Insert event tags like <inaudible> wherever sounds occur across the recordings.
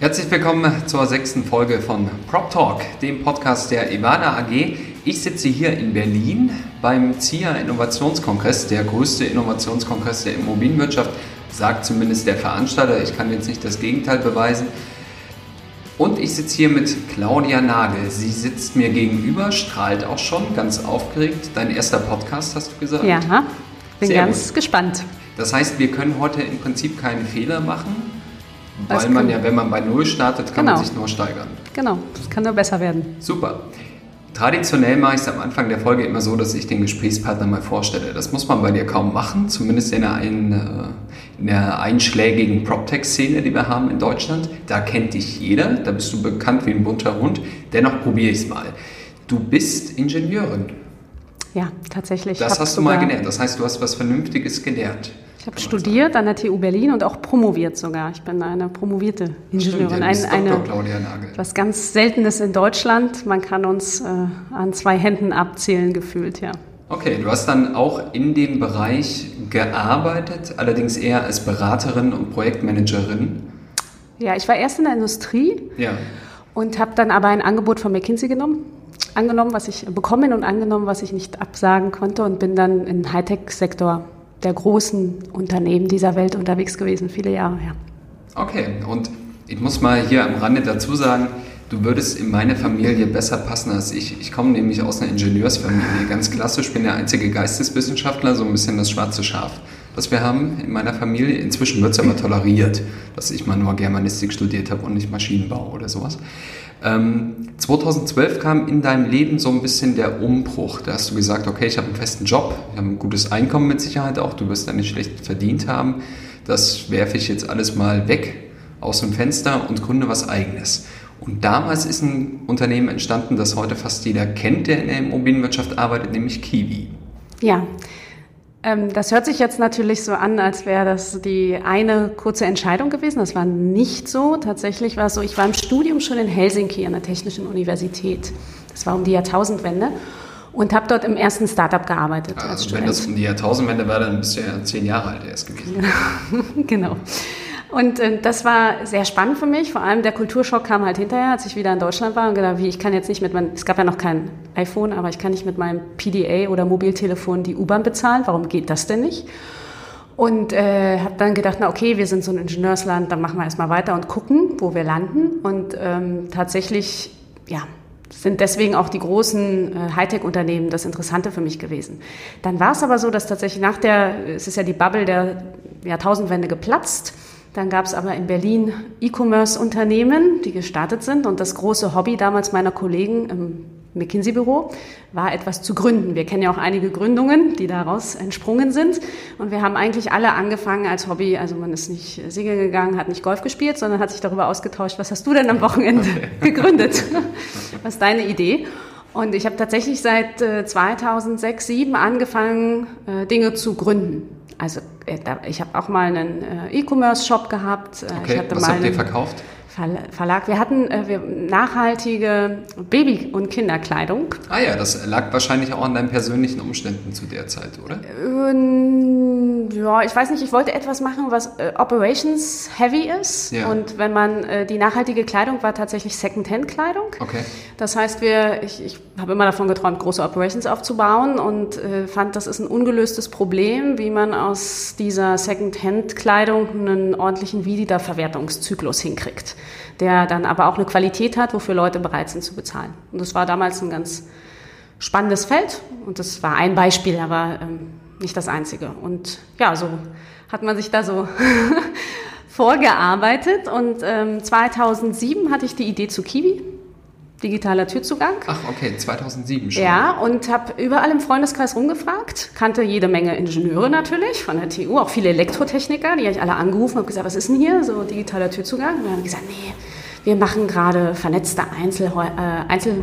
Herzlich willkommen zur sechsten Folge von Prop Talk, dem Podcast der Ivana AG. Ich sitze hier in Berlin beim ZIA Innovationskongress, der größte Innovationskongress der Immobilienwirtschaft, sagt zumindest der Veranstalter. Ich kann jetzt nicht das Gegenteil beweisen. Und ich sitze hier mit Claudia Nagel. Sie sitzt mir gegenüber, strahlt auch schon, ganz aufgeregt. Dein erster Podcast, hast du gesagt? Ja, bin Sehr ganz gut. gespannt. Das heißt, wir können heute im Prinzip keinen Fehler machen, weil man ja, wenn man bei Null startet, kann genau. man sich nur steigern. Genau, das kann nur besser werden. Super. Traditionell mache ich es am Anfang der Folge immer so, dass ich den Gesprächspartner mal vorstelle. Das muss man bei dir kaum machen, zumindest in der, ein, äh, in der einschlägigen PropTech-Szene, die wir haben in Deutschland. Da kennt dich jeder, da bist du bekannt wie ein bunter Hund. Dennoch probiere ich es mal. Du bist Ingenieurin. Ja, tatsächlich. Das hast du mal gelernt. Das heißt, du hast was Vernünftiges gelernt. Ich habe studiert an der TU Berlin und auch promoviert sogar. Ich bin eine promovierte Ingenieurin. Ein, eine, was ganz Seltenes in Deutschland. Man kann uns äh, an zwei Händen abzählen, gefühlt, ja. Okay, du hast dann auch in dem Bereich gearbeitet, allerdings eher als Beraterin und Projektmanagerin. Ja, ich war erst in der Industrie ja. und habe dann aber ein Angebot von McKinsey genommen angenommen, was ich bekommen und angenommen, was ich nicht absagen konnte und bin dann im Hightech-Sektor der großen Unternehmen dieser Welt unterwegs gewesen, viele Jahre her. Okay, und ich muss mal hier am Rande dazu sagen, du würdest in meine Familie besser passen als ich. Ich komme nämlich aus einer Ingenieursfamilie, ganz klassisch, bin der einzige Geisteswissenschaftler, so ein bisschen das schwarze Schaf, das wir haben in meiner Familie. Inzwischen wird es aber toleriert, dass ich mal nur Germanistik studiert habe und nicht Maschinenbau oder sowas. Ähm, 2012 kam in deinem Leben so ein bisschen der Umbruch. Da hast du gesagt, okay, ich habe einen festen Job, ich habe ein gutes Einkommen mit Sicherheit auch, du wirst da nicht schlecht verdient haben. Das werfe ich jetzt alles mal weg aus dem Fenster und gründe was eigenes. Und damals ist ein Unternehmen entstanden, das heute fast jeder kennt, der in der Immobilienwirtschaft arbeitet, nämlich Kiwi. Ja, ähm, das hört sich jetzt natürlich so an, als wäre das die eine kurze Entscheidung gewesen. Das war nicht so. Tatsächlich war es so, ich war im Studium schon in Helsinki an der Technischen Universität. Das war um die Jahrtausendwende und habe dort im ersten Startup gearbeitet. Also als wenn das um die Jahrtausendwende war, dann bist du ja zehn Jahre alt erst gewesen. <laughs> Genau. Und äh, das war sehr spannend für mich. Vor allem der Kulturschock kam halt hinterher, als ich wieder in Deutschland war und gedacht, wie ich kann jetzt nicht mit meinem, es gab ja noch kein iPhone, aber ich kann nicht mit meinem PDA oder Mobiltelefon die U-Bahn bezahlen. Warum geht das denn nicht? Und äh, habe dann gedacht, na okay, wir sind so ein Ingenieursland, dann machen wir erstmal weiter und gucken, wo wir landen. Und ähm, tatsächlich, ja, sind deswegen auch die großen äh, Hightech-Unternehmen das Interessante für mich gewesen. Dann war es aber so, dass tatsächlich nach der, es ist ja die Bubble der Jahrtausendwende geplatzt, dann gab es aber in Berlin E-Commerce-Unternehmen, die gestartet sind. Und das große Hobby damals meiner Kollegen im McKinsey-Büro war etwas zu gründen. Wir kennen ja auch einige Gründungen, die daraus entsprungen sind. Und wir haben eigentlich alle angefangen als Hobby. Also man ist nicht Segeln gegangen, hat nicht Golf gespielt, sondern hat sich darüber ausgetauscht, was hast du denn am Wochenende <laughs> <laughs> gegründet? was ist deine Idee? Und ich habe tatsächlich seit 2006, 2007 angefangen, äh, Dinge zu gründen. Also äh, ich habe auch mal einen äh, E-Commerce-Shop gehabt. Äh, okay, was habt ihr verkauft? Verlag. Wir hatten äh, wir, nachhaltige Baby- und Kinderkleidung. Ah ja, das lag wahrscheinlich auch an deinen persönlichen Umständen zu der Zeit, oder? Ähm, ja, ich weiß nicht, ich wollte etwas machen, was äh, Operations heavy ist. Ja. Und wenn man, äh, die nachhaltige Kleidung war tatsächlich Second-Hand-Kleidung. Okay. Das heißt, wir, ich, ich habe immer davon geträumt, große Operations aufzubauen und äh, fand, das ist ein ungelöstes Problem, wie man aus dieser Second-Hand-Kleidung einen ordentlichen Wiederverwertungszyklus hinkriegt der dann aber auch eine Qualität hat, wofür Leute bereit sind zu bezahlen. Und das war damals ein ganz spannendes Feld und das war ein Beispiel, aber ähm, nicht das einzige. Und ja, so hat man sich da so <laughs> vorgearbeitet und ähm, 2007 hatte ich die Idee zu Kiwi digitaler Türzugang. Ach, okay, 2007 schon. Ja, und habe überall im Freundeskreis rumgefragt, kannte jede Menge Ingenieure natürlich von der TU, auch viele Elektrotechniker, die habe ich alle angerufen und gesagt, was ist denn hier, so digitaler Türzugang? Und dann haben die gesagt, nee, wir machen gerade vernetzte Einzelhäu äh, Einzel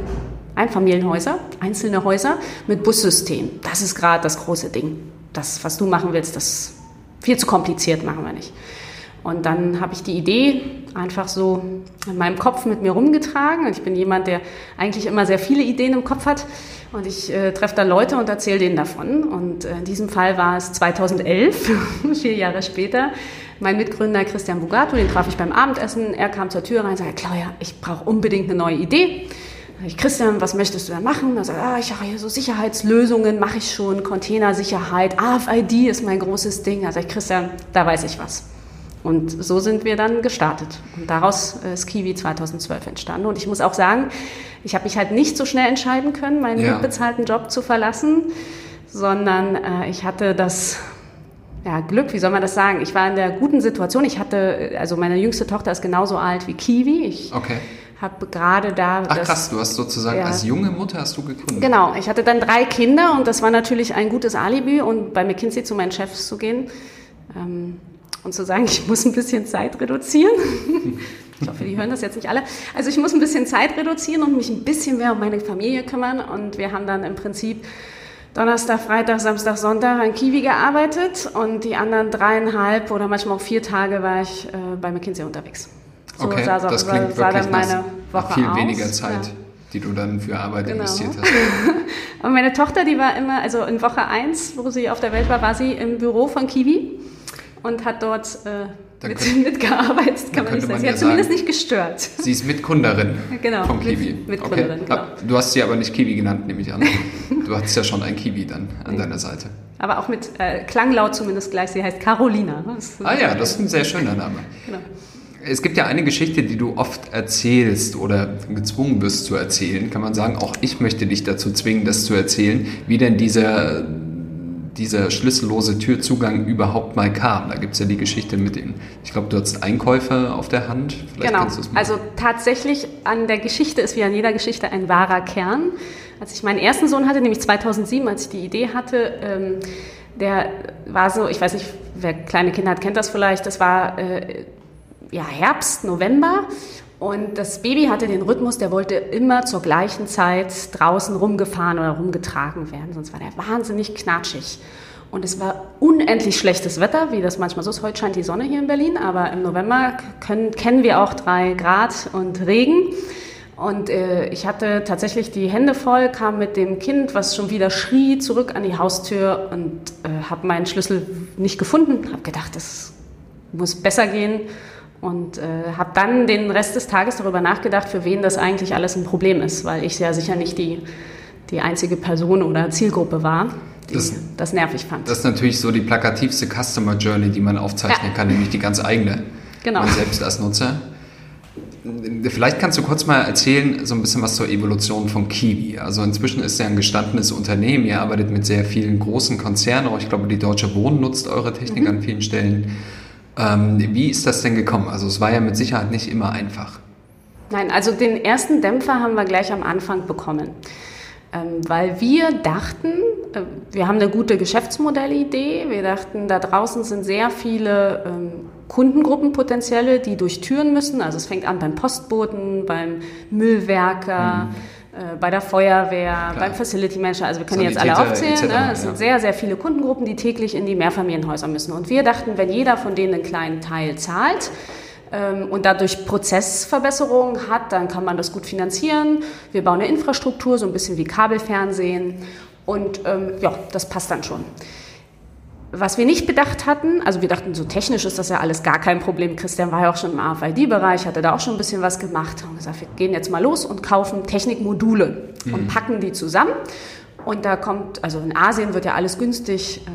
Einfamilienhäuser, einzelne Häuser mit Bussystem. Das ist gerade das große Ding. Das, was du machen willst, das viel zu kompliziert, machen wir nicht. Und dann habe ich die Idee einfach so in meinem Kopf mit mir rumgetragen. Und ich bin jemand, der eigentlich immer sehr viele Ideen im Kopf hat. Und ich äh, treffe dann Leute und erzähle denen davon. Und äh, in diesem Fall war es 2011, <laughs> vier Jahre später. Mein Mitgründer Christian Bugato, den traf ich beim Abendessen. Er kam zur Tür rein und sagte, Claudia, ich brauche unbedingt eine neue Idee. Ich, Christian, was möchtest du da machen? Er sagt, ah, ich habe hier so Sicherheitslösungen, mache ich schon, Containersicherheit, AFID ist mein großes Ding. Also ich, Christian, da weiß ich was. Und so sind wir dann gestartet. Und daraus ist Kiwi 2012 entstanden. Und ich muss auch sagen, ich habe mich halt nicht so schnell entscheiden können, meinen ja. bezahlten Job zu verlassen, sondern äh, ich hatte das ja, Glück, wie soll man das sagen? Ich war in der guten Situation. Ich hatte, also meine jüngste Tochter ist genauso alt wie Kiwi. Ich okay. habe gerade da. Ach das, krass, du hast sozusagen ja, als junge Mutter hast du gegründet. Genau, ich hatte dann drei Kinder und das war natürlich ein gutes Alibi und bei McKinsey zu meinen Chefs zu gehen. Ähm, und zu sagen, <laughs> ich muss ein bisschen Zeit reduzieren. Ich hoffe, die hören das jetzt nicht alle. Also ich muss ein bisschen Zeit reduzieren und mich ein bisschen mehr um meine Familie kümmern. Und wir haben dann im Prinzip Donnerstag, Freitag, Samstag, Sonntag an Kiwi gearbeitet und die anderen dreieinhalb oder manchmal auch vier Tage war ich äh, bei McKinsey unterwegs. So okay, sah, das sah, klingt sah dann meine Woche viel aus. weniger Zeit. Ja die du dann für Arbeit genau. investiert hast. <laughs> Aber meine Tochter, die war immer, also in Woche 1, wo sie auf der Welt war, war sie im Büro von Kiwi und hat dort äh, mit, könnt, <laughs> mitgearbeitet, kann man nicht sagen. Sie hat zumindest nicht gestört. Sie ist Mitgründerin <laughs> genau, vom Kiwi. Mit, Mitgründerin, okay. genau. Du hast sie aber nicht Kiwi genannt, nehme ich an. Du hattest ja schon ein Kiwi dann an nee. deiner Seite. Aber auch mit äh, Klanglaut zumindest gleich. Sie heißt Carolina. ah ja, das ist ein sehr schöner Name. Genau. Es gibt ja eine Geschichte, die du oft erzählst oder gezwungen wirst zu erzählen. Kann man sagen, auch ich möchte dich dazu zwingen, das zu erzählen, wie denn dieser dieser schlüssellose Türzugang überhaupt mal kam. Da gibt es ja die Geschichte mit den, ich glaube, du hast Einkäufe auf der Hand. Vielleicht genau, also tatsächlich an der Geschichte ist wie an jeder Geschichte ein wahrer Kern. Als ich meinen ersten Sohn hatte, nämlich 2007, als ich die Idee hatte, ähm, der war so, ich weiß nicht, wer kleine Kinder hat, kennt das vielleicht, das war äh, ja, Herbst, November und das Baby hatte den Rhythmus, der wollte immer zur gleichen Zeit draußen rumgefahren oder rumgetragen werden, sonst war der wahnsinnig knatschig. Und es war unendlich schlechtes Wetter, wie das manchmal so ist. Heute scheint die Sonne hier in Berlin, aber im November können, kennen wir auch drei Grad und Regen. Und äh, ich hatte tatsächlich die Hände voll, kam mit dem Kind, was schon wieder schrie, zurück an die Haustür und äh, habe meinen Schlüssel nicht gefunden. Habe gedacht, das muss besser gehen und äh, habe dann den Rest des Tages darüber nachgedacht, für wen das eigentlich alles ein Problem ist, weil ich ja sicher nicht die, die einzige Person oder Zielgruppe war, die das, das nervig fand. Das ist natürlich so die plakativste Customer Journey, die man aufzeichnen ja. kann, nämlich die ganz eigene. Genau. Man selbst als Nutzer. Vielleicht kannst du kurz mal erzählen, so ein bisschen was zur Evolution von Kiwi. Also inzwischen ist ja ein gestandenes Unternehmen, ihr arbeitet mit sehr vielen großen Konzernen, auch ich glaube, die Deutsche Wohnen nutzt eure Technik mhm. an vielen Stellen. Ähm, wie ist das denn gekommen? Also es war ja mit Sicherheit nicht immer einfach. Nein, also den ersten Dämpfer haben wir gleich am Anfang bekommen. Ähm, weil wir dachten, äh, wir haben eine gute Geschäftsmodellidee. Wir dachten, da draußen sind sehr viele ähm, Kundengruppen potenzielle, die durch Türen müssen. Also es fängt an beim Postboten, beim Müllwerker. Mhm bei der Feuerwehr, Klar. beim Facility Manager, also wir können Sanitäter, jetzt alle aufzählen. Ne? Es ja. sind sehr, sehr viele Kundengruppen, die täglich in die Mehrfamilienhäuser müssen. Und wir dachten, wenn jeder von denen einen kleinen Teil zahlt, ähm, und dadurch Prozessverbesserungen hat, dann kann man das gut finanzieren. Wir bauen eine Infrastruktur, so ein bisschen wie Kabelfernsehen. Und ähm, ja, das passt dann schon. Was wir nicht bedacht hatten, also wir dachten, so technisch ist das ja alles gar kein Problem. Christian war ja auch schon im AFID-Bereich, hatte da auch schon ein bisschen was gemacht. Haben gesagt, wir gehen jetzt mal los und kaufen Technikmodule mhm. und packen die zusammen. Und da kommt, also in Asien wird ja alles günstig äh,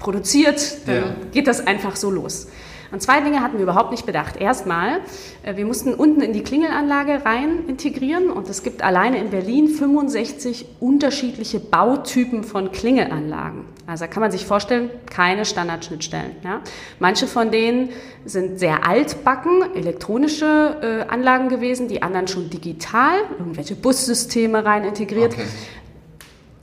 produziert, dann ja. geht das einfach so los. Und zwei Dinge hatten wir überhaupt nicht bedacht. Erstmal, äh, wir mussten unten in die Klingelanlage rein integrieren und es gibt alleine in Berlin 65 unterschiedliche Bautypen von Klingelanlagen. Also kann man sich vorstellen, keine Standardschnittstellen. Ja. Manche von denen sind sehr altbacken, elektronische äh, Anlagen gewesen, die anderen schon digital, irgendwelche Bussysteme rein integriert. Okay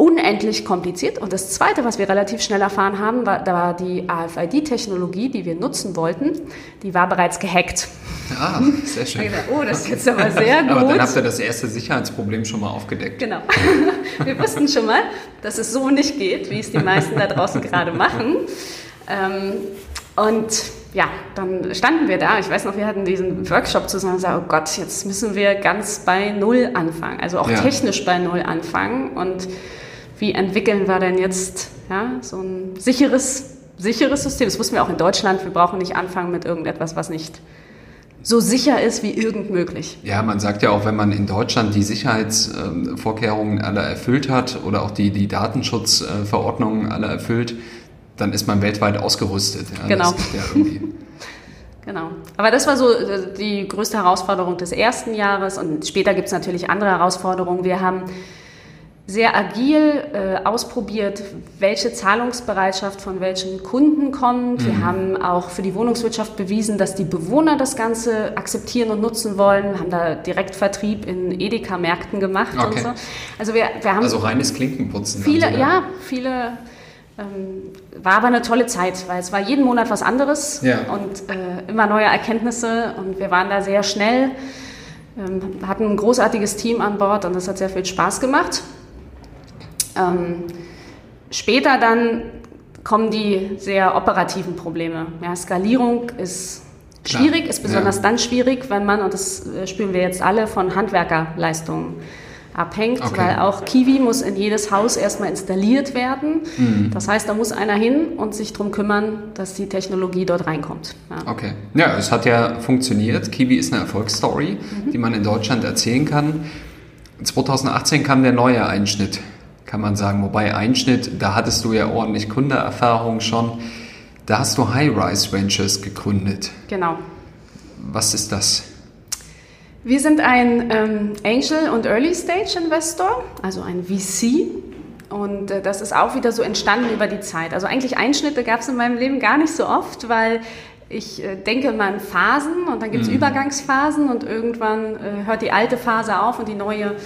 unendlich kompliziert. Und das Zweite, was wir relativ schnell erfahren haben, war, da war die AFID-Technologie, die wir nutzen wollten, die war bereits gehackt. Ah, sehr schön. <laughs> oh, das ist jetzt aber sehr gut. Aber dann habt ihr das erste Sicherheitsproblem schon mal aufgedeckt. Genau. <laughs> Wir wussten schon mal, dass es so nicht geht, wie es die meisten da draußen gerade machen. Ähm, und ja, dann standen wir da. Ich weiß noch, wir hatten diesen Workshop zusammen und gesagt, oh Gott, jetzt müssen wir ganz bei Null anfangen. Also auch ja. technisch bei Null anfangen. Und wie entwickeln wir denn jetzt ja, so ein sicheres, sicheres System? Das wussten wir auch in Deutschland. Wir brauchen nicht anfangen mit irgendetwas, was nicht so sicher ist wie irgend möglich. Ja, man sagt ja auch, wenn man in Deutschland die Sicherheitsvorkehrungen alle erfüllt hat oder auch die, die Datenschutzverordnungen alle erfüllt, dann ist man weltweit ausgerüstet. Ja, genau. Ja <laughs> genau. Aber das war so äh, die größte Herausforderung des ersten Jahres und später gibt es natürlich andere Herausforderungen. Wir haben sehr agil äh, ausprobiert, welche Zahlungsbereitschaft von welchen Kunden kommt. Mhm. Wir haben auch für die Wohnungswirtschaft bewiesen, dass die Bewohner das Ganze akzeptieren und nutzen wollen. Wir haben da Direktvertrieb in Edeka-Märkten gemacht okay. und so. Also wir, wir haben also reines Klinkenputzen. Viele, ja. ja, viele ähm, war aber eine tolle Zeit, weil es war jeden Monat was anderes ja. und äh, immer neue Erkenntnisse und wir waren da sehr schnell, ähm, hatten ein großartiges Team an Bord und das hat sehr viel Spaß gemacht. Ähm, später dann kommen die sehr operativen Probleme. Ja, Skalierung ist schwierig, Klar. ist besonders ja. dann schwierig, wenn man, und das äh, spüren wir jetzt alle, von Handwerkerleistungen abhängt, okay. weil auch Kiwi muss in jedes Haus erstmal installiert werden. Mhm. Das heißt, da muss einer hin und sich darum kümmern, dass die Technologie dort reinkommt. Ja. Okay. Ja, es hat ja funktioniert. Kiwi ist eine Erfolgsstory, mhm. die man in Deutschland erzählen kann. 2018 kam der neue Einschnitt, kann man sagen. Wobei Einschnitt, da hattest du ja ordentlich Kundeerfahrung schon. Da hast du High-Rise Ventures gegründet. Genau. Was ist das? Wir sind ein ähm, Angel- und Early-Stage-Investor, also ein VC. Und äh, das ist auch wieder so entstanden über die Zeit. Also eigentlich Einschnitte gab es in meinem Leben gar nicht so oft, weil ich äh, denke immer in Phasen und dann gibt es mhm. Übergangsphasen und irgendwann äh, hört die alte Phase auf und die neue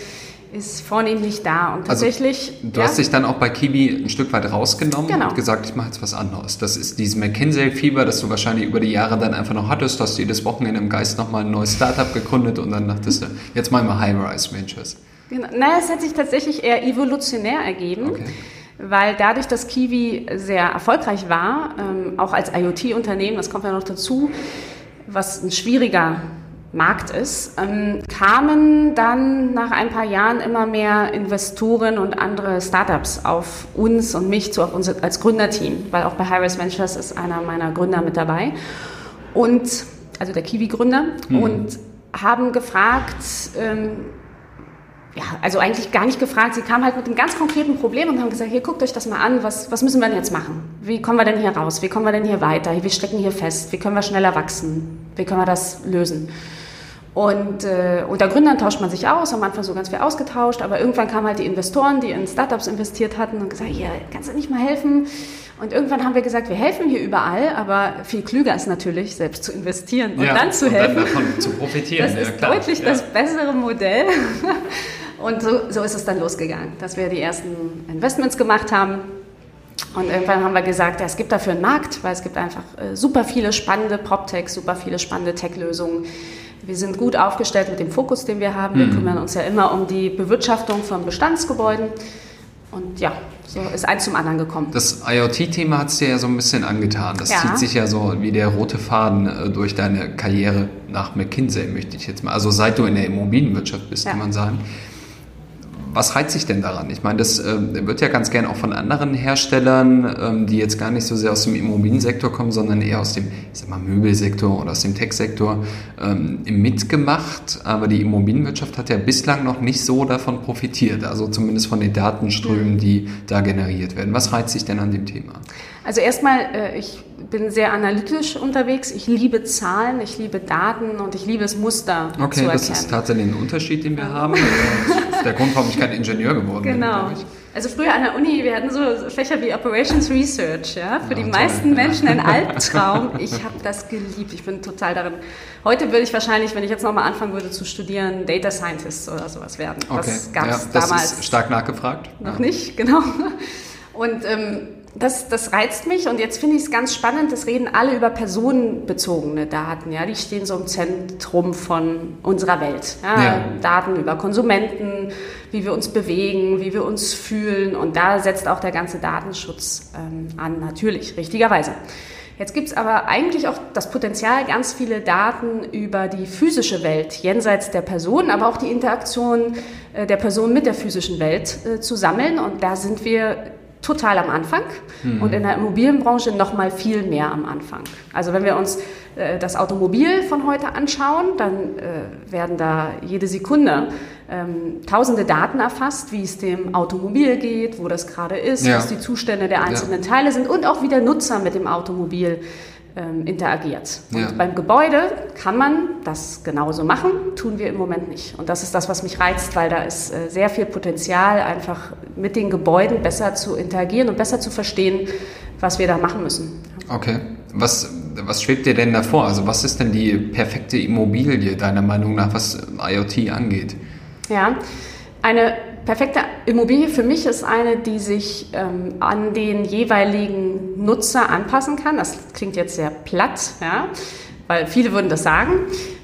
ist vornehmlich da. Und also, tatsächlich. Also, du ja? hast dich dann auch bei Kiwi ein Stück weit rausgenommen genau. und gesagt, ich mache jetzt was anderes. Das ist dieses McKinsey-Fieber, das du wahrscheinlich über die Jahre dann einfach noch hattest. Du hast jedes Wochenende im Geist nochmal ein neues Startup gegründet und dann dachtest du, jetzt machen wir High-Rise Ventures. Genau. Naja, es hat sich tatsächlich eher evolutionär ergeben. Okay weil dadurch, dass Kiwi sehr erfolgreich war, ähm, auch als IoT-Unternehmen, das kommt ja noch dazu, was ein schwieriger Markt ist, ähm, kamen dann nach ein paar Jahren immer mehr Investoren und andere Startups auf uns und mich zu, auf uns als Gründerteam, weil auch bei High Ventures ist einer meiner Gründer mit dabei. Und, also der Kiwi-Gründer, mhm. und haben gefragt, ähm, ja, also eigentlich gar nicht gefragt. Sie kamen halt mit einem ganz konkreten Problem und haben gesagt, hier guckt euch das mal an, was, was müssen wir denn jetzt machen? Wie kommen wir denn hier raus? Wie kommen wir denn hier weiter? Wir stecken hier fest. Wie können wir schneller wachsen? Wie können wir das lösen? Und äh, unter Gründern tauscht man sich aus, am Anfang so ganz viel ausgetauscht, aber irgendwann kamen halt die Investoren, die in Startups investiert hatten und gesagt, hier, kannst du nicht mal helfen? Und irgendwann haben wir gesagt, wir helfen hier überall, aber viel klüger ist natürlich, selbst zu investieren und ja, dann zu und helfen. Dann davon zu profitieren. Das ist klar. deutlich ja. das bessere Modell. <laughs> Und so, so ist es dann losgegangen, dass wir die ersten Investments gemacht haben. Und irgendwann haben wir gesagt, ja, es gibt dafür einen Markt, weil es gibt einfach äh, super viele spannende PropTechs, super viele spannende Tech-Lösungen wir sind gut aufgestellt mit dem Fokus, den wir haben. Wir mhm. kümmern uns ja immer um die Bewirtschaftung von Bestandsgebäuden. Und ja, so ist eins zum anderen gekommen. Das IoT-Thema hat es dir ja so ein bisschen angetan. Das ja. zieht sich ja so wie der rote Faden äh, durch deine Karriere nach McKinsey, möchte ich jetzt mal. Also seit du in der Immobilienwirtschaft bist, ja. kann man sagen was reizt sich denn daran? Ich meine, das äh, wird ja ganz gern auch von anderen Herstellern, ähm, die jetzt gar nicht so sehr aus dem Immobiliensektor kommen, sondern eher aus dem, ich sag mal, Möbelsektor oder aus dem Tech-Sektor ähm, mitgemacht. Aber die Immobilienwirtschaft hat ja bislang noch nicht so davon profitiert, also zumindest von den Datenströmen, die da generiert werden. Was reizt sich denn an dem Thema? Also erstmal, äh, ich bin sehr analytisch unterwegs. Ich liebe Zahlen, ich liebe Daten und ich liebe es, Muster okay, zu erkennen. Okay, das ist tatsächlich ein Unterschied, den wir haben. <laughs> Das der Grund, warum ich kein Ingenieur geworden genau. bin. Genau. Also früher an der Uni, wir hatten so Fächer wie Operations Research, ja, für ja, die toll. meisten Menschen ein <laughs> Albtraum. Ich habe das geliebt, ich bin total darin. Heute würde ich wahrscheinlich, wenn ich jetzt nochmal anfangen würde zu studieren, Data Scientist oder sowas werden. Okay. Das gab es ja, damals. Ist stark nachgefragt. Noch ja. nicht, <laughs> genau. Und ähm, das, das reizt mich und jetzt finde ich es ganz spannend, das reden alle über personenbezogene Daten, ja, die stehen so im Zentrum von unserer Welt. Ja? Ja. Daten über Konsumenten, wie wir uns bewegen, wie wir uns fühlen und da setzt auch der ganze Datenschutz ähm, an, natürlich, richtigerweise. Jetzt gibt es aber eigentlich auch das Potenzial, ganz viele Daten über die physische Welt jenseits der Person, aber auch die Interaktion äh, der Person mit der physischen Welt äh, zu sammeln. Und da sind wir total am Anfang mhm. und in der Immobilienbranche noch mal viel mehr am Anfang. Also wenn wir uns äh, das Automobil von heute anschauen, dann äh, werden da jede Sekunde ähm, tausende Daten erfasst, wie es dem Automobil geht, wo das gerade ist, ja. was die Zustände der einzelnen ja. Teile sind und auch wie der Nutzer mit dem Automobil ähm, interagiert. Und ja. beim Gebäude kann man das genauso machen, tun wir im Moment nicht. Und das ist das, was mich reizt, weil da ist äh, sehr viel Potenzial, einfach mit den Gebäuden besser zu interagieren und besser zu verstehen, was wir da machen müssen. Okay. Was, was schwebt dir denn davor? Also was ist denn die perfekte Immobilie deiner Meinung nach, was IoT angeht? Ja, eine perfekte Immobilie für mich ist eine, die sich ähm, an den jeweiligen Nutzer anpassen kann. Das klingt jetzt sehr platt, ja, weil viele würden das sagen.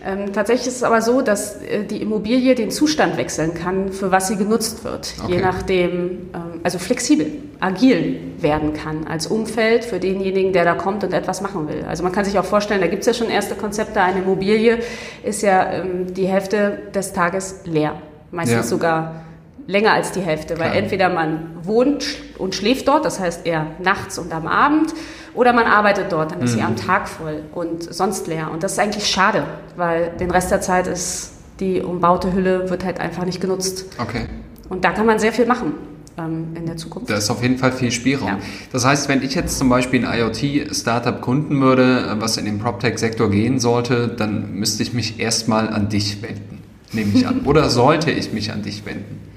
Ähm, tatsächlich ist es aber so, dass äh, die Immobilie den Zustand wechseln kann, für was sie genutzt wird, okay. je nachdem, ähm, also flexibel, agil werden kann als Umfeld für denjenigen, der da kommt und etwas machen will. Also man kann sich auch vorstellen, da gibt es ja schon erste Konzepte, eine Immobilie ist ja ähm, die Hälfte des Tages leer, meistens ja. sogar länger als die Hälfte, weil Klar. entweder man wohnt und schläft dort, das heißt eher nachts und am Abend, oder man arbeitet dort, dann ist mhm. sie am Tag voll und sonst leer. Und das ist eigentlich schade, weil den Rest der Zeit ist die umbaute Hülle wird halt einfach nicht genutzt. Okay. Und da kann man sehr viel machen ähm, in der Zukunft. Da ist auf jeden Fall viel Spielraum. Ja. Das heißt, wenn ich jetzt zum Beispiel ein IoT-Startup gründen würde, was in den PropTech-Sektor gehen sollte, dann müsste ich mich erstmal an dich wenden, nehme ich an. <laughs> Oder sollte ich mich an dich wenden?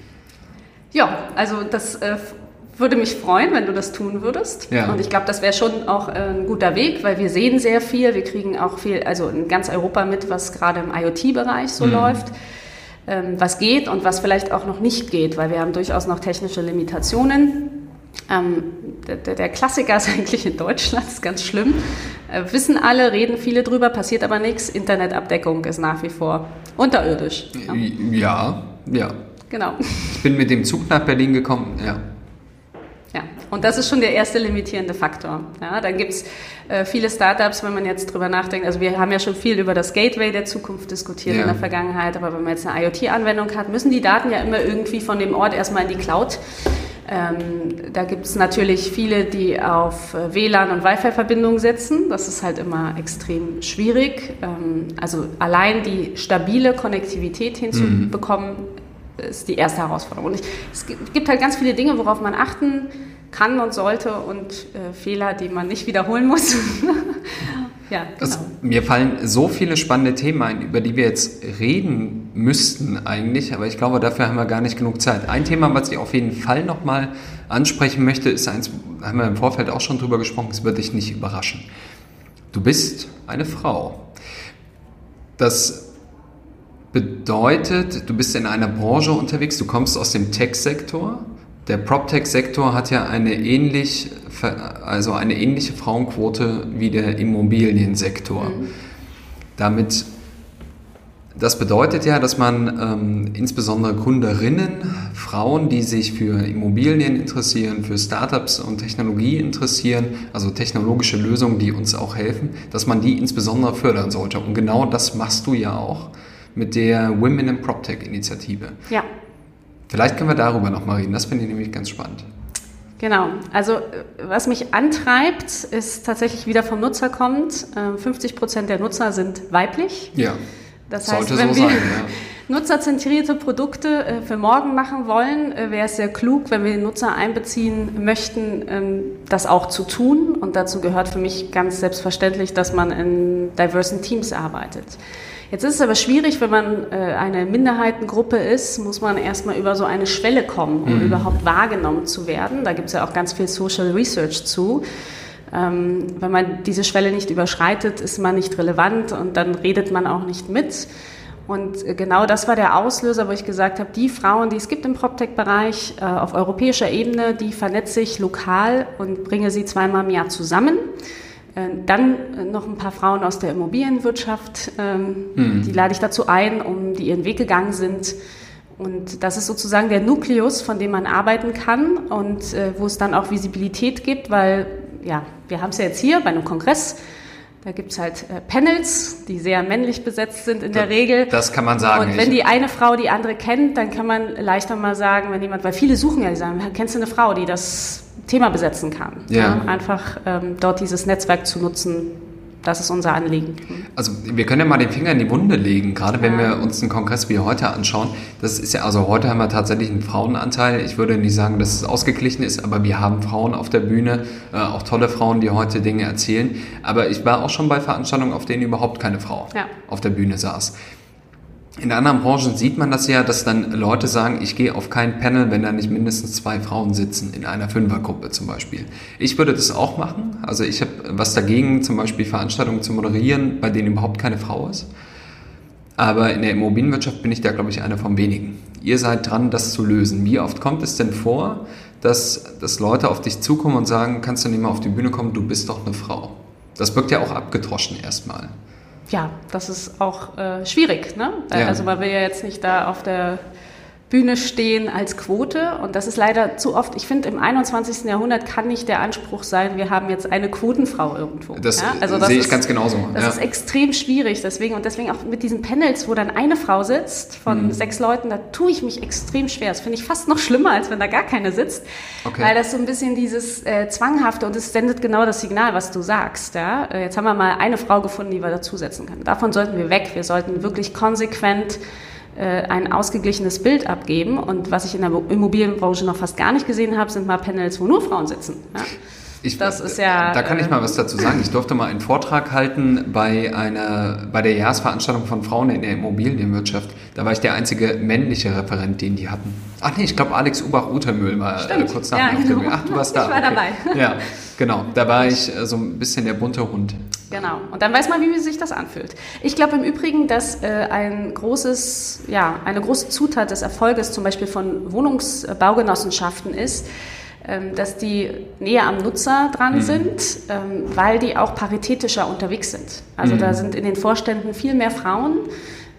Ja, also das äh, würde mich freuen, wenn du das tun würdest. Ja. Und ich glaube, das wäre schon auch äh, ein guter Weg, weil wir sehen sehr viel. Wir kriegen auch viel, also in ganz Europa mit, was gerade im IoT-Bereich so mhm. läuft, ähm, was geht und was vielleicht auch noch nicht geht, weil wir haben durchaus noch technische Limitationen. Ähm, der, der, Klassiker ist <laughs> eigentlich in Deutschland, ist ganz schlimm. Äh, wissen alle, reden viele drüber, passiert aber nichts. Internetabdeckung ist nach wie vor unterirdisch. Ja, ja. ja. Genau. Ich bin mit dem Zug nach Berlin gekommen, ja. Ja, und das ist schon der erste limitierende Faktor. Ja, dann gibt es äh, viele Startups, wenn man jetzt drüber nachdenkt. Also wir haben ja schon viel über das Gateway der Zukunft diskutiert ja. in der Vergangenheit, aber wenn man jetzt eine IoT-Anwendung hat, müssen die Daten ja immer irgendwie von dem Ort erstmal in die Cloud. Ähm, da gibt es natürlich viele, die auf äh, WLAN und Wi-Fi-Verbindungen setzen. Das ist halt immer extrem schwierig. Ähm, also allein die stabile Konnektivität hinzubekommen, mhm ist die erste Herausforderung. Und ich, es gibt halt ganz viele Dinge, worauf man achten kann und sollte und äh, Fehler, die man nicht wiederholen muss. <laughs> ja, genau. Das, mir fallen so viele spannende Themen ein, über die wir jetzt reden müssten eigentlich, aber ich glaube, dafür haben wir gar nicht genug Zeit. Ein Thema, was ich auf jeden Fall nochmal ansprechen möchte, ist eins, haben wir im Vorfeld auch schon drüber gesprochen, es wird dich nicht überraschen. Du bist eine Frau. Das bedeutet, du bist in einer Branche unterwegs, du kommst aus dem Tech-Sektor. Der PropTech-Sektor hat ja eine, ähnlich, also eine ähnliche Frauenquote wie der Immobiliensektor. Mhm. Damit, das bedeutet ja, dass man ähm, insbesondere Gründerinnen, Frauen, die sich für Immobilien interessieren, für Startups und Technologie interessieren, also technologische Lösungen, die uns auch helfen, dass man die insbesondere fördern sollte. Und genau das machst du ja auch mit der Women in PropTech Initiative. Ja. Vielleicht können wir darüber noch mal reden. Das finde ich nämlich ganz spannend. Genau. Also was mich antreibt, ist tatsächlich wieder vom Nutzer kommt. 50 ähm, Prozent der Nutzer sind weiblich. Ja. Das heißt, Sollte wenn so wir sein, ja. <laughs> nutzerzentrierte Produkte äh, für morgen machen wollen, äh, wäre es sehr klug, wenn wir den Nutzer einbeziehen möchten, ähm, das auch zu tun. Und dazu gehört für mich ganz selbstverständlich, dass man in diversen Teams arbeitet. Jetzt ist es aber schwierig, wenn man äh, eine Minderheitengruppe ist, muss man erstmal über so eine Schwelle kommen, um mhm. überhaupt wahrgenommen zu werden. Da gibt es ja auch ganz viel Social Research zu. Ähm, wenn man diese Schwelle nicht überschreitet, ist man nicht relevant und dann redet man auch nicht mit. Und äh, genau das war der Auslöser, wo ich gesagt habe, die Frauen, die es gibt im PropTech-Bereich äh, auf europäischer Ebene, die vernetze ich lokal und bringe sie zweimal im Jahr zusammen. Äh, dann äh, noch ein paar Frauen aus der Immobilienwirtschaft, ähm, mhm. die lade ich dazu ein, um die ihren Weg gegangen sind. Und das ist sozusagen der Nukleus, von dem man arbeiten kann und äh, wo es dann auch Visibilität gibt, weil ja, wir haben es ja jetzt hier bei einem Kongress da gibt's halt äh, Panels, die sehr männlich besetzt sind in das, der Regel. Das kann man sagen. Und wenn die eine Frau die andere kennt, dann kann man leichter mal sagen, wenn jemand, weil viele suchen ja, die sagen, kennst du eine Frau, die das Thema besetzen kann? Ja. ja einfach ähm, dort dieses Netzwerk zu nutzen, das ist unser Anliegen. Also wir können ja mal den Finger in die Wunde legen, gerade wenn wir uns einen Kongress wie heute anschauen. Das ist ja, also heute haben wir tatsächlich einen Frauenanteil. Ich würde nicht sagen, dass es ausgeglichen ist, aber wir haben Frauen auf der Bühne, äh, auch tolle Frauen, die heute Dinge erzählen. Aber ich war auch schon bei Veranstaltungen, auf denen überhaupt keine Frau ja. auf der Bühne saß. In anderen Branchen sieht man das ja, dass dann Leute sagen, ich gehe auf kein Panel, wenn da nicht mindestens zwei Frauen sitzen, in einer Fünfergruppe zum Beispiel. Ich würde das auch machen. Also ich habe was dagegen, zum Beispiel Veranstaltungen zu moderieren, bei denen überhaupt keine Frau ist. Aber in der Immobilienwirtschaft bin ich da, glaube ich, einer von wenigen. Ihr seid dran, das zu lösen. Wie oft kommt es denn vor, dass, dass Leute auf dich zukommen und sagen, kannst du nicht mal auf die Bühne kommen, du bist doch eine Frau? Das wirkt ja auch abgedroschen erstmal ja, das ist auch äh, schwierig. Ne? Ja. Also man will ja jetzt nicht da auf der Bühne stehen als Quote. Und das ist leider zu oft. Ich finde, im 21. Jahrhundert kann nicht der Anspruch sein, wir haben jetzt eine Quotenfrau irgendwo. Das, ja? also das sehe ich ist, ganz genauso. Das ja. ist extrem schwierig. Deswegen, und deswegen auch mit diesen Panels, wo dann eine Frau sitzt von mhm. sechs Leuten, da tue ich mich extrem schwer. Das finde ich fast noch schlimmer, als wenn da gar keine sitzt. Okay. Weil das so ein bisschen dieses äh, Zwanghafte und es sendet genau das Signal, was du sagst. Ja? Äh, jetzt haben wir mal eine Frau gefunden, die wir dazusetzen können. Davon sollten wir weg. Wir sollten wirklich konsequent ein ausgeglichenes Bild abgeben. Und was ich in der Immobilienbranche noch fast gar nicht gesehen habe, sind mal Panels, wo nur Frauen sitzen. Ja. Ich, das ist ja. Da kann ich mal was dazu sagen. Ich durfte mal einen Vortrag halten bei einer, bei der Jahresveranstaltung von Frauen in der Immobilienwirtschaft. Da war ich der einzige männliche Referent, den die hatten. Ach nee, ich glaube Alex Ubach-Utermühl war äh, kurz nach ja, mir genau. <laughs> Ach, du warst da. Ich war okay. dabei. Ja, genau. Da war ich äh, so ein bisschen der bunte Hund. Genau. Und dann weiß man, wie sich das anfühlt. Ich glaube im Übrigen, dass äh, ein großes, ja, eine große Zutat des Erfolges zum Beispiel von Wohnungsbaugenossenschaften ist, ähm, dass die näher am Nutzer dran mhm. sind, ähm, weil die auch paritätischer unterwegs sind. Also mhm. da sind in den Vorständen viel mehr Frauen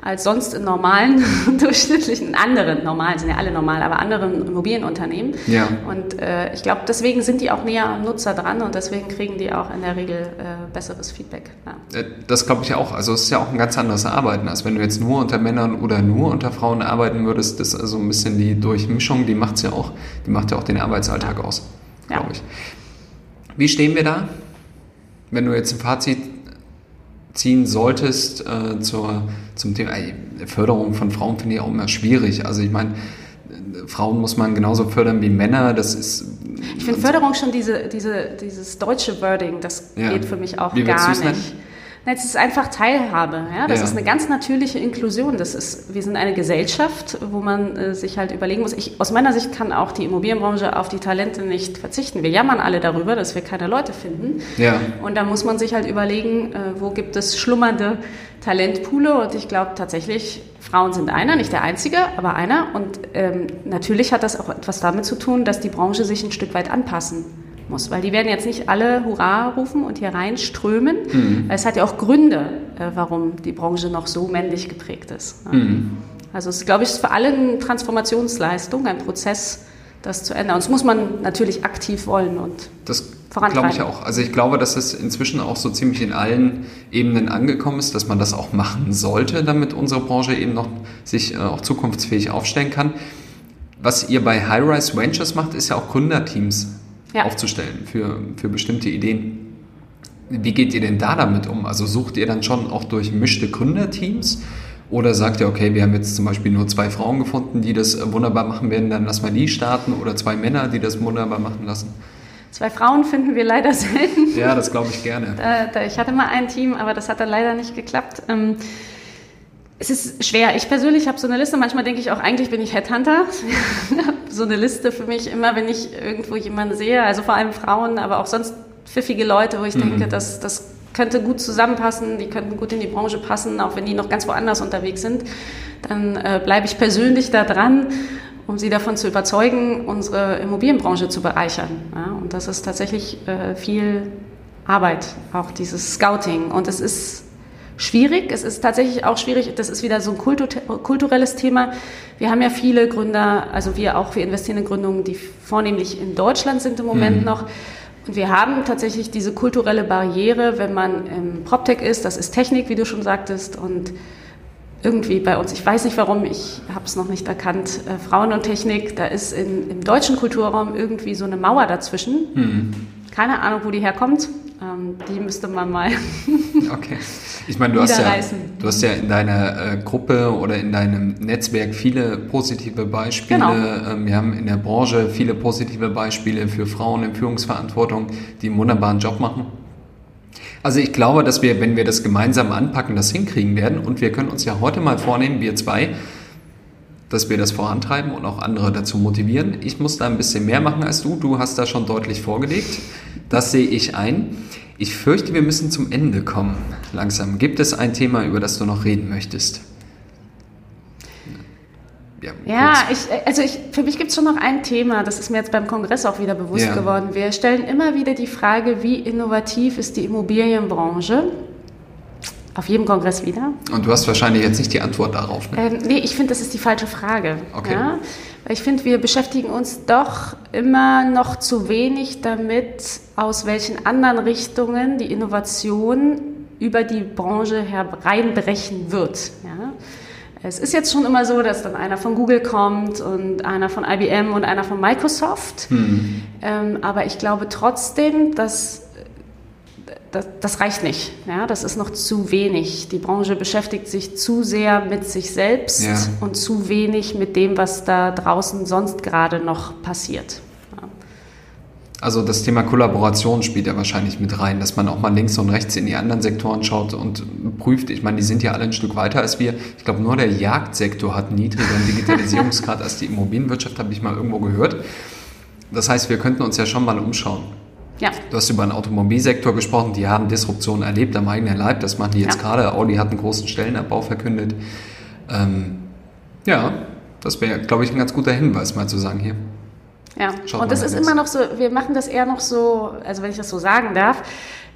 als sonst in normalen, <laughs> durchschnittlichen, anderen, normalen, sind ja alle normal, aber anderen Immobilienunternehmen. Ja. Und äh, ich glaube, deswegen sind die auch näher am Nutzer dran und deswegen kriegen die auch in der Regel äh, besseres Feedback. Ja. Äh, das glaube ich auch. Also es ist ja auch ein ganz anderes Arbeiten, als wenn du jetzt nur unter Männern oder nur unter Frauen arbeiten würdest. Das ist also ein bisschen die Durchmischung, die macht ja auch, die macht ja auch den Arbeitsalltag aus, glaube ich. Wie stehen wir da? Wenn du jetzt ein Fazit ziehen solltest äh, zur, zum Thema Förderung von Frauen, finde ich auch immer schwierig. Also ich meine, Frauen muss man genauso fördern wie Männer. Das ist. Ich finde Förderung schon diese, diese, dieses deutsche Wording, das ja. geht für mich auch gar nicht. Nennen? Es ist einfach Teilhabe. Ja? Das ja. ist eine ganz natürliche Inklusion. Das ist, wir sind eine Gesellschaft, wo man äh, sich halt überlegen muss. Ich, aus meiner Sicht kann auch die Immobilienbranche auf die Talente nicht verzichten. Wir jammern alle darüber, dass wir keine Leute finden. Ja. Und da muss man sich halt überlegen, äh, wo gibt es schlummernde Talentpoole. Und ich glaube tatsächlich, Frauen sind einer, nicht der einzige, aber einer. Und ähm, natürlich hat das auch etwas damit zu tun, dass die Branche sich ein Stück weit anpassen muss, weil die werden jetzt nicht alle Hurra rufen und hier reinströmen. Mhm. Es hat ja auch Gründe, äh, warum die Branche noch so männlich geprägt ist. Mhm. Also es ist, glaube ich, für alle eine Transformationsleistung, ein Prozess, das zu ändern. Und das muss man natürlich aktiv wollen und das glaube ich auch. Also ich glaube, dass es inzwischen auch so ziemlich in allen Ebenen angekommen ist, dass man das auch machen sollte, damit unsere Branche eben noch sich äh, auch zukunftsfähig aufstellen kann. Was ihr bei High Rise Ventures macht, ist ja auch Gründerteams ja. aufzustellen für, für bestimmte Ideen. Wie geht ihr denn da damit um? Also sucht ihr dann schon auch durch mischte Gründerteams? Oder sagt ihr, okay, wir haben jetzt zum Beispiel nur zwei Frauen gefunden, die das wunderbar machen werden, dann lassen wir die starten oder zwei Männer, die das wunderbar machen lassen? Zwei Frauen finden wir leider <laughs> selten. Ja, das glaube ich gerne. Da, da, ich hatte mal ein Team, aber das hat dann leider nicht geklappt. Ähm, es ist schwer. Ich persönlich habe so eine Liste. Manchmal denke ich auch, eigentlich bin ich Headhunter. <laughs> so eine Liste für mich immer, wenn ich irgendwo jemanden sehe. Also vor allem Frauen, aber auch sonst pfiffige Leute, wo ich mhm. denke, das, das könnte gut zusammenpassen, die könnten gut in die Branche passen, auch wenn die noch ganz woanders unterwegs sind, dann äh, bleibe ich persönlich da dran, um sie davon zu überzeugen, unsere Immobilienbranche zu bereichern. Ja, und das ist tatsächlich äh, viel Arbeit, auch dieses Scouting. Und es ist schwierig. Es ist tatsächlich auch schwierig. Das ist wieder so ein kulturelles Thema. Wir haben ja viele Gründer, also wir auch, wir investieren in Gründungen, die vornehmlich in Deutschland sind im Moment mhm. noch. Und wir haben tatsächlich diese kulturelle Barriere, wenn man im PropTech ist, das ist Technik, wie du schon sagtest, und irgendwie bei uns, ich weiß nicht warum, ich habe es noch nicht erkannt, äh, Frauen und Technik, da ist in, im deutschen Kulturraum irgendwie so eine Mauer dazwischen. Mhm. Keine Ahnung, wo die herkommt. Ähm, die müsste man mal. <laughs> okay. Ich meine, du hast, ja, du hast ja in deiner äh, Gruppe oder in deinem Netzwerk viele positive Beispiele. Genau. Ähm, wir haben in der Branche viele positive Beispiele für Frauen in Führungsverantwortung, die einen wunderbaren Job machen. Also ich glaube, dass wir, wenn wir das gemeinsam anpacken, das hinkriegen werden. Und wir können uns ja heute mal vornehmen, wir zwei, dass wir das vorantreiben und auch andere dazu motivieren. Ich muss da ein bisschen mehr machen als du. Du hast da schon deutlich vorgelegt. Das sehe ich ein. Ich fürchte, wir müssen zum Ende kommen. Langsam. Gibt es ein Thema, über das du noch reden möchtest? Ja, ja ich, also ich, für mich gibt es schon noch ein Thema, das ist mir jetzt beim Kongress auch wieder bewusst ja. geworden. Wir stellen immer wieder die Frage, wie innovativ ist die Immobilienbranche? Auf jedem Kongress wieder. Und du hast wahrscheinlich jetzt nicht die Antwort darauf. Ne? Ähm, nee, ich finde, das ist die falsche Frage. Okay. Ja? Ich finde, wir beschäftigen uns doch immer noch zu wenig damit, aus welchen anderen Richtungen die Innovation über die Branche hereinbrechen wird. Ja? Es ist jetzt schon immer so, dass dann einer von Google kommt und einer von IBM und einer von Microsoft. Mhm. Ähm, aber ich glaube trotzdem, dass das, das, reicht nicht. Ja, das ist noch zu wenig. Die Branche beschäftigt sich zu sehr mit sich selbst ja. und zu wenig mit dem, was da draußen sonst gerade noch passiert. Ja. Also das Thema Kollaboration spielt ja wahrscheinlich mit rein, dass man auch mal links und rechts in die anderen Sektoren schaut und prüft. Ich meine, die sind ja alle ein Stück weiter als wir. Ich glaube, nur der Jagdsektor hat einen niedrigeren <laughs> Digitalisierungsgrad als die Immobilienwirtschaft, habe ich mal irgendwo gehört. Das heißt, wir könnten uns ja schon mal umschauen. Ja. Du hast über den Automobilsektor gesprochen, die haben Disruption erlebt am eigenen Leib. Das machen die jetzt ja. gerade. Audi hat einen großen Stellenabbau verkündet. Ähm, ja, das wäre, glaube ich, ein ganz guter Hinweis, mal zu sagen hier. Ja, Schaut und das ist immer noch so, wir machen das eher noch so, also wenn ich das so sagen darf,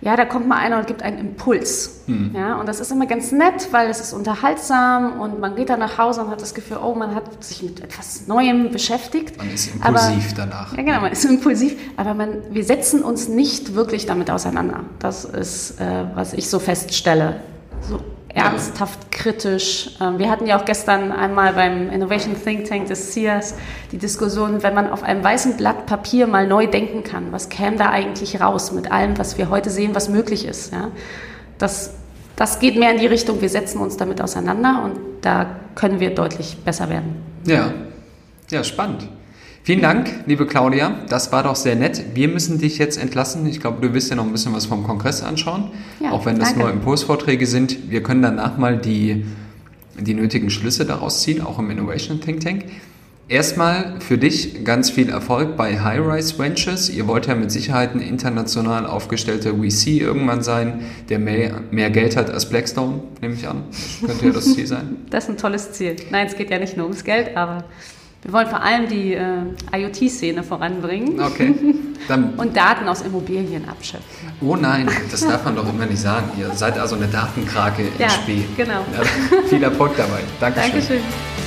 ja, da kommt mal einer und gibt einen Impuls. Mhm. Ja, und das ist immer ganz nett, weil es ist unterhaltsam und man geht dann nach Hause und hat das Gefühl, oh, man hat sich mit etwas Neuem beschäftigt. Man ist impulsiv aber, danach. Ja, genau, man ist <laughs> impulsiv, aber man, wir setzen uns nicht wirklich damit auseinander. Das ist, äh, was ich so feststelle. So ernsthaft kritisch. Ähm, wir hatten ja auch gestern einmal beim Innovation Think Tank des CIAS die Diskussion, wenn man auf einem weißen Blatt Papier mal neu denken kann, was käme da eigentlich raus mit allem, was wir heute sehen, was möglich ist. Ja? Das, das geht mehr in die Richtung, wir setzen uns damit auseinander und da können wir deutlich besser werden. Ja, ja, spannend. Vielen Dank, liebe Claudia. Das war doch sehr nett. Wir müssen dich jetzt entlassen. Ich glaube, du wirst ja noch ein bisschen was vom Kongress anschauen, ja, auch wenn das danke. nur Impulsvorträge sind. Wir können danach mal die, die nötigen Schlüsse daraus ziehen, auch im Innovation Think Tank. Erstmal für dich ganz viel Erfolg bei High Rise Ventures. Ihr wollt ja mit Sicherheit ein international aufgestellter VC irgendwann sein, der mehr, mehr Geld hat als Blackstone, nehme ich an. Das könnte ja das Ziel sein. <laughs> Das ist ein tolles Ziel. Nein, es geht ja nicht nur ums Geld, aber wir wollen vor allem die äh, IoT-Szene voranbringen. Okay. <laughs> Und Daten aus Immobilien abschöpfen. Oh nein, das darf man doch immer nicht sagen. Ihr seid also eine Datenkrake ja, im Spiel. Genau. Ja, viel Erfolg dabei. Dankeschön. Dankeschön.